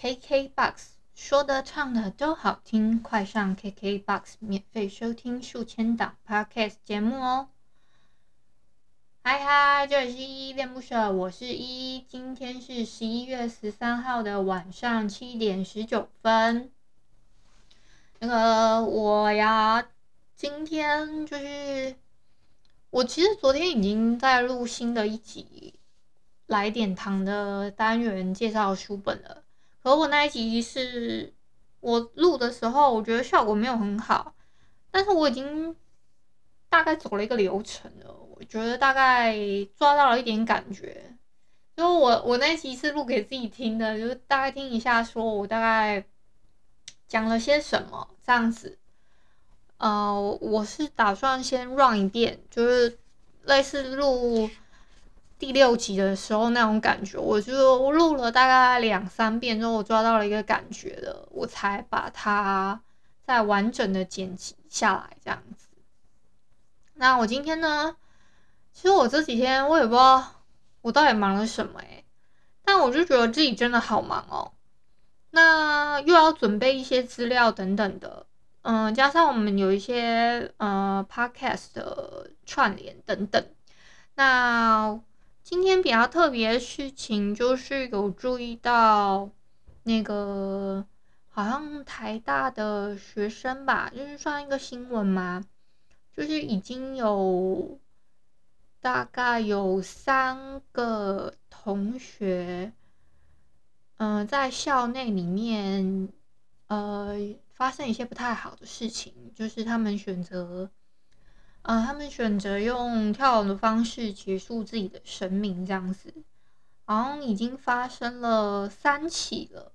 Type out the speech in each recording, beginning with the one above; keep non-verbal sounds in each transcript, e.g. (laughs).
KKBOX 说的唱的都好听，快上 KKBOX 免费收听数千档 Podcast 节目哦！嗨嗨，这里是依依恋不舍，我是依依，今天是十一月十三号的晚上七点十九分。那个我呀，今天就是我其实昨天已经在录新的一集来点糖的单元介绍书本了。和我那一集是我录的时候，我觉得效果没有很好，但是我已经大概走了一个流程了，我觉得大概抓到了一点感觉。就我我那一集是录给自己听的，就是大概听一下，说我大概讲了些什么这样子。呃，我是打算先 run 一遍，就是类似录。第六集的时候那种感觉，我就录了大概两三遍之后，我抓到了一个感觉了，我才把它再完整的剪辑下来这样子。那我今天呢，其实我这几天我也不知道我到底忙了什么欸，但我就觉得自己真的好忙哦。那又要准备一些资料等等的，嗯，加上我们有一些呃 podcast 的串联等等，那。今天比较特别的事情就是有注意到那个好像台大的学生吧，就是算一个新闻嘛，就是已经有大概有三个同学，嗯、在校内里面呃发生一些不太好的事情，就是他们选择。呃，他们选择用跳楼的方式结束自己的生命，这样子，好像已经发生了三起了。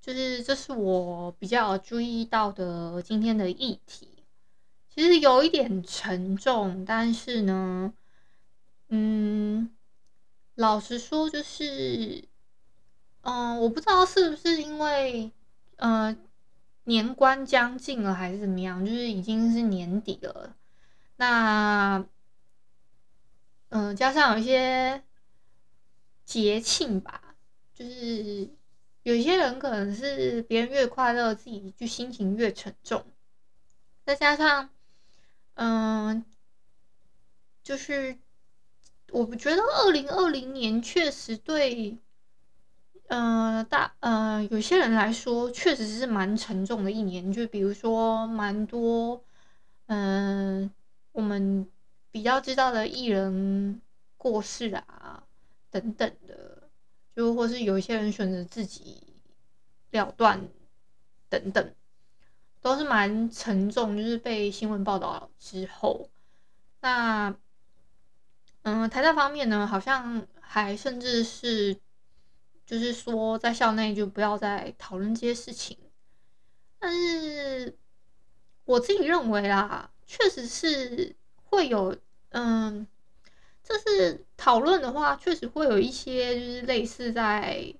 就是这是我比较注意到的今天的议题，其实有一点沉重，但是呢，嗯，老实说，就是，嗯、我不知道是不是因为，呃，年关将近了，还是怎么样，就是已经是年底了。那，嗯、加上有一些节庆吧，就是有些人可能是别人越快乐，自己就心情越沉重。再加上，嗯、就是我不觉得二零二零年确实对，嗯、呃，大，嗯、呃，有些人来说确实是蛮沉重的一年。就比如说，蛮多，嗯、我们比较知道的艺人过世啊，等等的，就或是有一些人选择自己了断，等等，都是蛮沉重。就是被新闻报道之后，那嗯，台大方面呢，好像还甚至是就是说，在校内就不要再讨论这些事情。但是我自己认为啦。确实是会有，嗯，就是讨论的话，确实会有一些就是类似在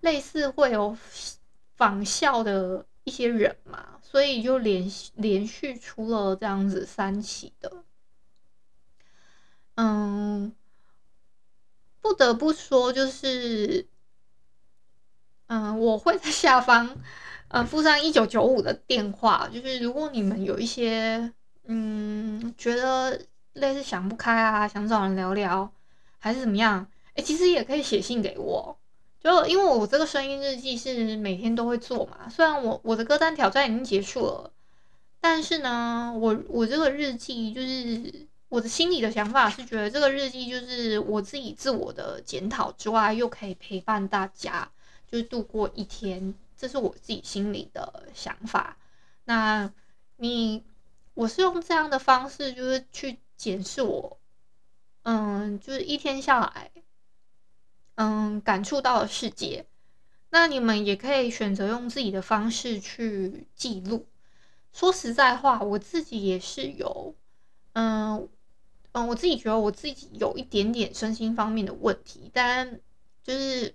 类似会有仿效的一些人嘛，所以就连连续出了这样子三起的，嗯，不得不说就是，嗯，我会在下方。嗯，附上一九九五的电话，就是如果你们有一些嗯觉得类似想不开啊，想找人聊聊，还是怎么样，哎、其实也可以写信给我。就因为我这个声音日记是每天都会做嘛，虽然我我的歌单挑战已经结束了，但是呢，我我这个日记就是我的心里的想法是觉得这个日记就是我自己自我的检讨之外，又可以陪伴大家，就是度过一天。这是我自己心里的想法。那你，我是用这样的方式，就是去检视我，嗯，就是一天下来，嗯感触到的世界。那你们也可以选择用自己的方式去记录。说实在话，我自己也是有，嗯嗯，我自己觉得我自己有一点点身心方面的问题，但就是，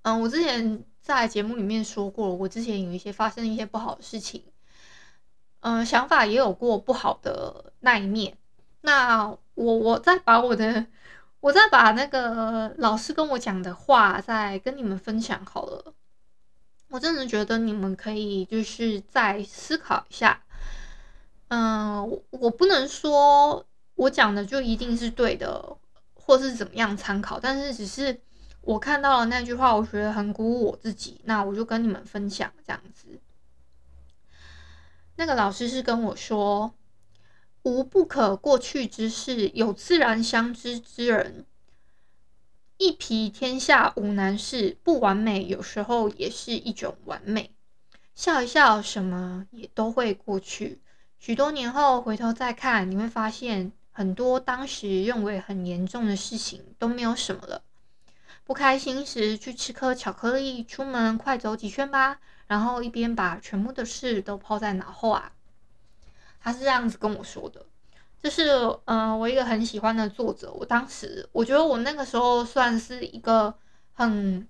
嗯，我之前在节目里面说过，我之前有一些发生一些不好的事情，嗯，想法也有过不好的那一面。那我我再把我的，我再把那个老师跟我讲的话再跟你们分享好了。我真的觉得你们可以就是再思考一下，嗯，我不能说我讲的就一定是对的，或是怎么样参考，但是只是我看到了那句话，我觉得很鼓舞我自己，那我就跟你们分享这样子。那个老师是跟我说，无不可过去之事，有自然相知之人。一皮天下无难事，不完美有时候也是一种完美。笑一笑，什么也都会过去。许多年后回头再看，你会发现很多当时认为很严重的事情都没有什么了。不开心时去吃颗巧克力，出门快走几圈吧，然后一边把全部的事都抛在脑后啊。他是这样子跟我说的。就是，嗯、我一个很喜欢的作者，我当时我觉得我那个时候算是一个很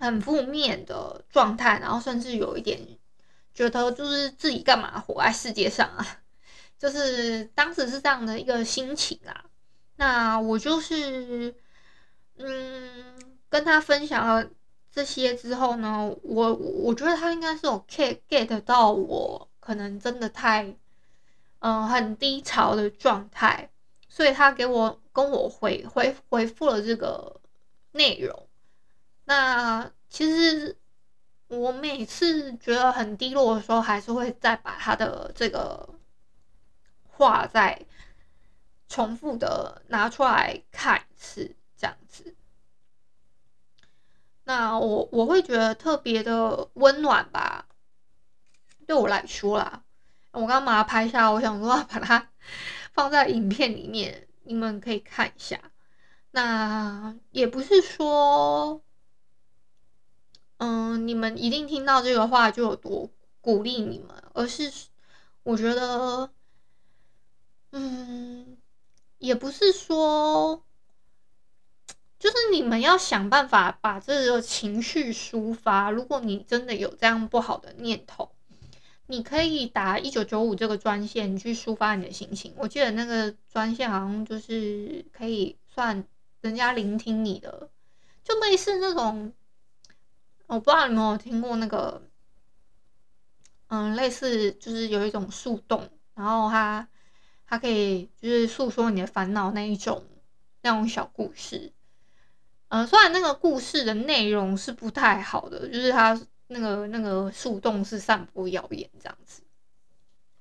很负面的状态，然后甚至有一点觉得就是自己干嘛活在世界上啊，就是当时是这样的一个心情啊。那我就是，嗯，跟他分享了这些之后呢，我我觉得他应该是有 get get 到我，可能真的太。嗯，很低潮的状态，所以他给我跟我回回回复了这个内容。那其实我每次觉得很低落的时候，还是会再把他的这个话再重复的拿出来看一次，这样子。那我我会觉得特别的温暖吧，对我来说啦。我刚刚把它拍下，我想说把它放在影片里面，你们可以看一下。那也不是说，嗯，你们一定听到这个话就有多鼓励你们，而是我觉得，嗯，也不是说，你们要想办法把这个情绪抒发。如果你真的有这样不好的念头。你可以打一九九五这个专线去抒发你的心情。我记得那个专线好像就是可以算人家聆听你的，就类似那种，我不知道你们有听过那个，嗯，类似就是有一种树洞，然后它它可以就是诉说你的烦恼那一种那种小故事。嗯，虽然那个故事的内容是不太好的，就是他。那个那个树洞是散播谣言这样子，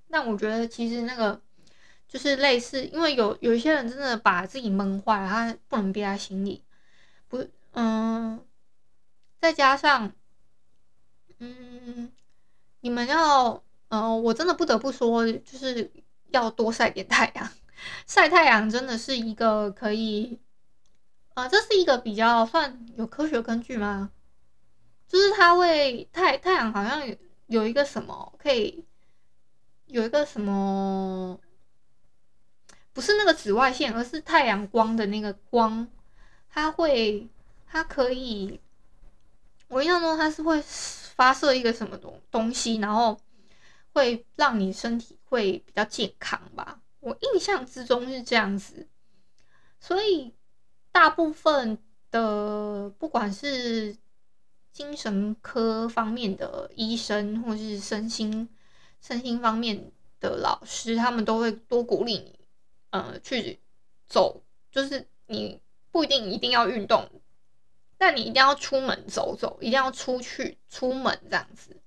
但我觉得其实那个就是类似，因为有有一些人真的把自己闷坏了，他不能憋在心里，不，嗯，再加上，嗯，你们要，嗯，我真的不得不说，就是要多晒点太阳，(laughs) 晒太阳真的是一个可以，啊，这是一个比较算有科学根据吗？就是它会太太阳好像有有一个什么可以有一个什么，不是那个紫外线，而是太阳光的那个光，它会它可以，我印象中它是会发射一个什么东东西，然后会让你身体会比较健康吧。我印象之中是这样子，所以大部分的不管是。精神科方面的医生，或是身心身心方面的老师，他们都会多鼓励你，呃，去走，就是你不一定一定要运动，但你一定要出门走走，一定要出去出门这样子。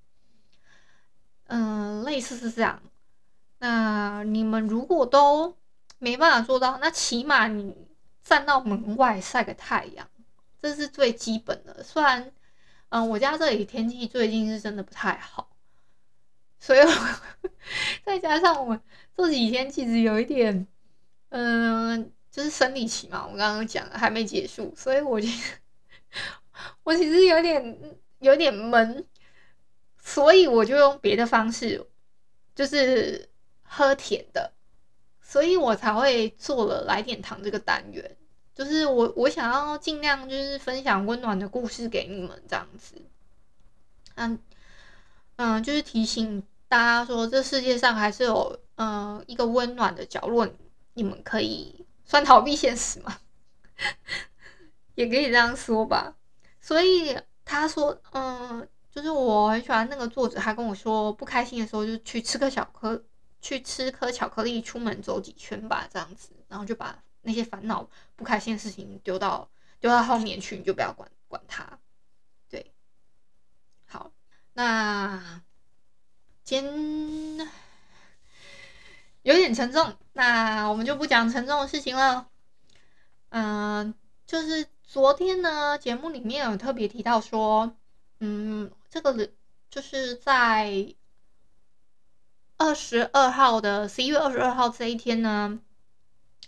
嗯、类似是这样。那你们如果都没办法做到，那起码你站到门外晒个太阳，这是最基本的。虽然。嗯，我家这里天气最近是真的不太好，所以我 (laughs) 再加上我这几天其实有一点，嗯，就是生理期嘛，我刚刚讲还没结束，所以我觉得我其实有点有点闷，所以我就用别的方式，就是喝甜的，所以我才会做了来点糖这个单元，就是我我想要尽量就是分享温暖的故事给你们这样子，嗯嗯，就是提醒大家说，这世界上还是有嗯一个温暖的角落，你们可以。算逃避现实吗？(laughs) 也可以这样说吧。所以他说，嗯，就是我很喜欢那个作者，他跟我说，不开心的时候就去吃个小颗，去吃颗巧克力，出门走几圈吧，这样子，然后就把那些烦恼、不开心的事情丢到丢到后面去，你就不要管管它。对，好，那今天。有点沉重，那我们就不讲沉重的事情了。嗯，就是昨天呢，节目里面有特别提到说，嗯，这个就是在二十二号的十一月二十二号这一天呢，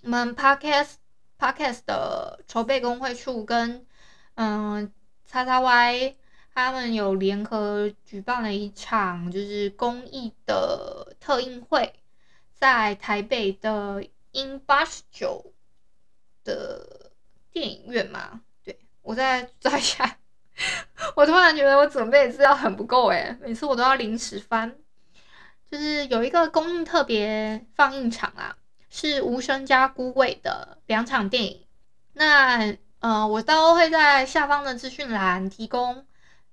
我们 Podcast Podcast 的筹备工会处跟嗯叉叉 Y 他们有联合举办了一场就是公益的特映会。在台北的 In 八十九的电影院嘛，对，我再找一下。(laughs) 我突然觉得我准备的资料很不够诶，每次我都要临时翻。就是有一个公映特别放映场啊，是无声加孤味的两场电影。那呃，我都会在下方的资讯栏提供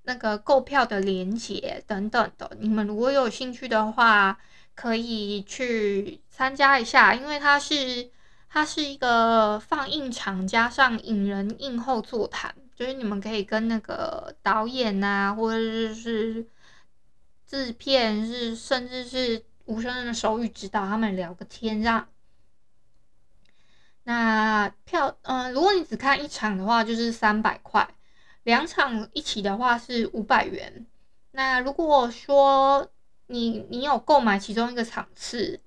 那个购票的链接等等的，你们如果有兴趣的话。可以去参加一下，因为它是它是一个放映场加上影人映后座谈，就是你们可以跟那个导演啊，或者是制片，是甚至是无声的手语指导，他们聊个天这样。那票，嗯、如果你只看一场的话，就是三百块；两场一起的话是五百元。那如果说你你有购买其中一个场次，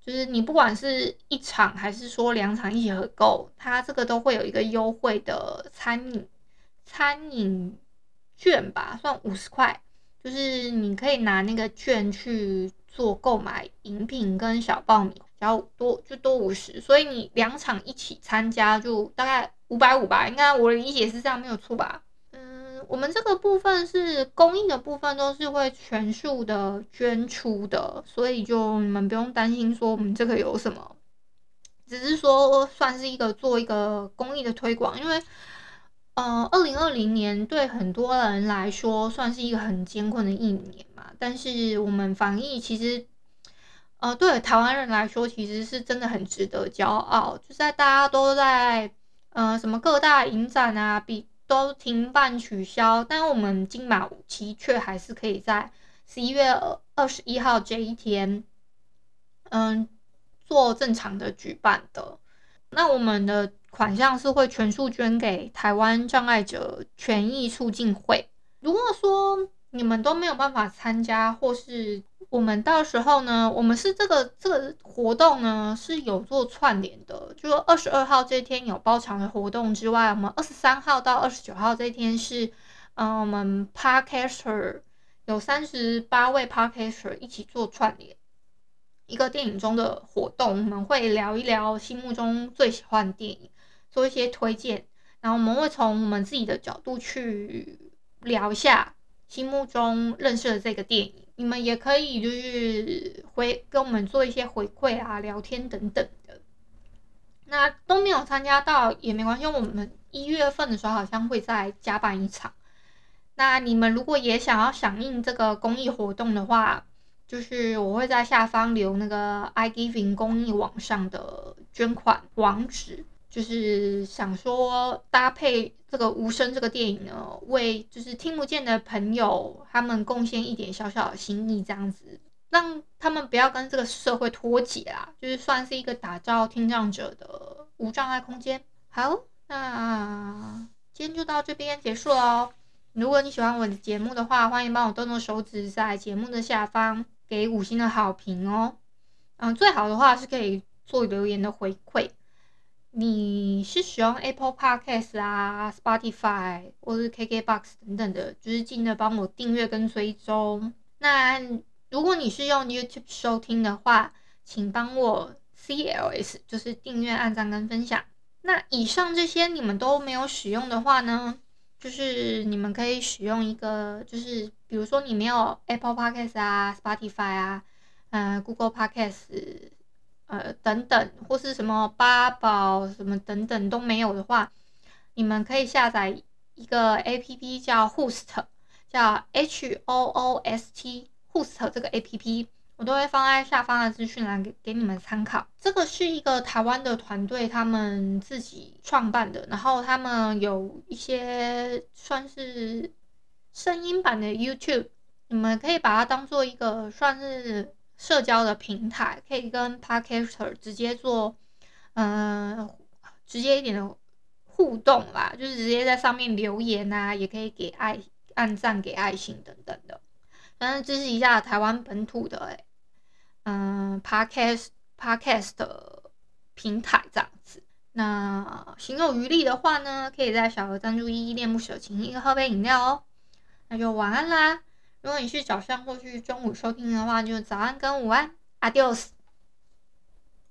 就是你不管是一场还是说两场一起合购，它这个都会有一个优惠的餐饮餐饮券吧，算五十块，就是你可以拿那个券去做购买饮品跟小爆米，然后多就多五十，所以你两场一起参加就大概五百五吧，应该我的理解是这样，没有错吧？嗯我们这个部分是公益的部分，都是会全数的捐出的，所以就你们不用担心说我们这个有什么，只是说算是一个做一个公益的推广，因为，呃，二零二零年对很多人来说算是一个很艰困的一年嘛，但是我们防疫其实，呃，对台湾人来说其实是真的很值得骄傲，就在大家都在，呃，什么各大影展啊比。都停办取消，但我们金马五期却还是可以在十一月二十一号这一天，嗯，做正常的举办的。那我们的款项是会全数捐给台湾障碍者权益促进会。如果说你们都没有办法参加，或是我们到时候呢，我们是这个这个活动呢是有做串联的，就二十二号这天有包场的活动之外，我们二十三号到二十九号这天是，嗯，我们 Podcaster 有三十八位 Podcaster 一起做串联，一个电影中的活动，我们会聊一聊心目中最喜欢的电影，做一些推荐，然后我们会从我们自己的角度去聊一下心目中认识的这个电影。你们也可以就是回跟我们做一些回馈啊、聊天等等的。那都没有参加到也没关系，因为我们一月份的时候好像会再加办一场。那你们如果也想要响应这个公益活动的话，就是我会在下方留那个 iGiving 公益网上的捐款网址。就是想说搭配这个无声这个电影呢，为就是听不见的朋友他们贡献一点小小的心意，这样子让他们不要跟这个社会脱节啦，就是算是一个打造听障者的无障碍空间。好，那今天就到这边结束喽。如果你喜欢我的节目的话，欢迎帮我动动手指，在节目的下方给五星的好评哦。嗯，最好的话是可以做留言的回馈。你是使用 Apple Podcast 啊、Spotify 或是 KKBox 等等的，就是记得帮我订阅跟追踪。那如果你是用 YouTube 收听的话，请帮我 CLS，就是订阅、按赞跟分享。那以上这些你们都没有使用的话呢，就是你们可以使用一个，就是比如说你没有 Apple Podcast 啊、Spotify 啊、呃 Google Podcast。呃，等等，或是什么八宝什么等等都没有的话，你们可以下载一个 APP 叫 Host，叫 H O O S T Host 这个 APP，我都会放在下方的资讯栏给给你们参考。这个是一个台湾的团队他们自己创办的，然后他们有一些算是声音版的 YouTube，你们可以把它当做一个算是。社交的平台可以跟 Podcaster 直接做，嗯、直接一点的互动啦，就是直接在上面留言啊，也可以给爱、按赞、给爱心等等的。反正支持一下台湾本土的，嗯、呃、Podcast Podcast 的平台这样子。那行有余力的话呢，可以在小额赞助一一恋不舍请一个喝杯饮料哦。那就晚安啦。如果你是早上或是中午收听的话，就早安跟午安，Adios。